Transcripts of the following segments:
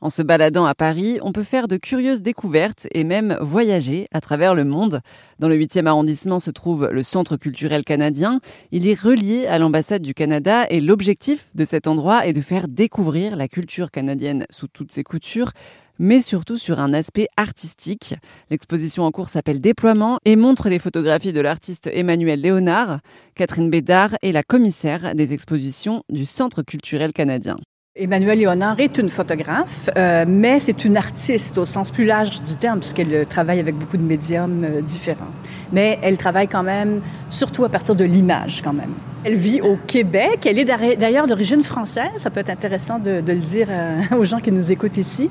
En se baladant à Paris, on peut faire de curieuses découvertes et même voyager à travers le monde. Dans le 8e arrondissement se trouve le Centre culturel canadien. Il est relié à l'ambassade du Canada et l'objectif de cet endroit est de faire découvrir la culture canadienne sous toutes ses coutures mais surtout sur un aspect artistique. L'exposition en cours s'appelle Déploiement et montre les photographies de l'artiste Emmanuel Léonard. Catherine Bédard est la commissaire des expositions du Centre culturel canadien. Emmanuel Léonard est une photographe, euh, mais c'est une artiste au sens plus large du terme, puisqu'elle travaille avec beaucoup de médiums euh, différents. Mais elle travaille quand même, surtout à partir de l'image quand même. Elle vit au Québec. Elle est d'ailleurs d'origine française. Ça peut être intéressant de, le dire euh, aux gens qui nous écoutent ici,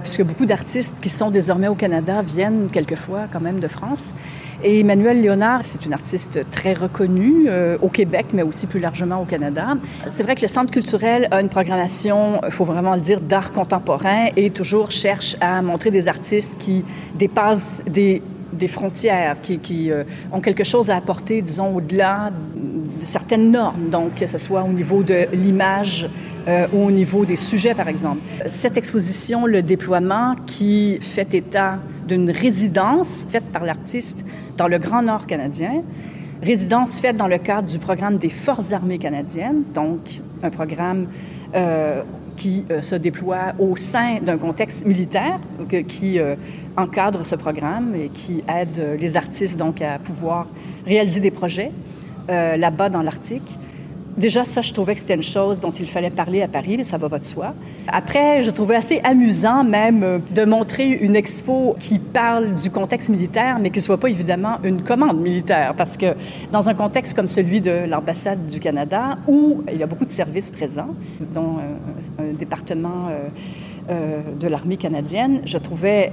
puisque beaucoup d'artistes qui sont désormais au Canada viennent quelquefois quand même de France. Et Emmanuel Léonard, c'est une artiste très reconnue euh, au Québec, mais aussi plus largement au Canada. C'est vrai que le Centre culturel a une programmation, il faut vraiment le dire, d'art contemporain et toujours cherche à montrer des artistes qui dépassent des frontières, qui, qui euh, ont quelque chose à apporter, disons, au-delà certaines normes, donc que ce soit au niveau de l'image euh, ou au niveau des sujets, par exemple. Cette exposition, le déploiement, qui fait état d'une résidence faite par l'artiste dans le Grand Nord canadien, résidence faite dans le cadre du programme des Forces armées canadiennes, donc un programme euh, qui euh, se déploie au sein d'un contexte militaire, qui encadre ce programme et qui aide les artistes donc à pouvoir réaliser des projets. Euh, là-bas dans l'Arctique. Déjà, ça, je trouvais que c'était une chose dont il fallait parler à Paris, mais ça va pas de soi. Après, je trouvais assez amusant même euh, de montrer une expo qui parle du contexte militaire, mais qui soit pas évidemment une commande militaire, parce que dans un contexte comme celui de l'ambassade du Canada, où il y a beaucoup de services présents, dont euh, un département de l'armée canadienne, je trouvais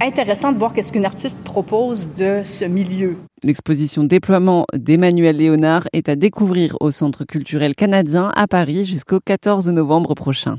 intéressant de voir qu'est-ce qu'une artiste propose de ce milieu. L'exposition Déploiement d'Emmanuel Léonard est à découvrir au Centre culturel canadien à Paris jusqu'au 14 novembre prochain.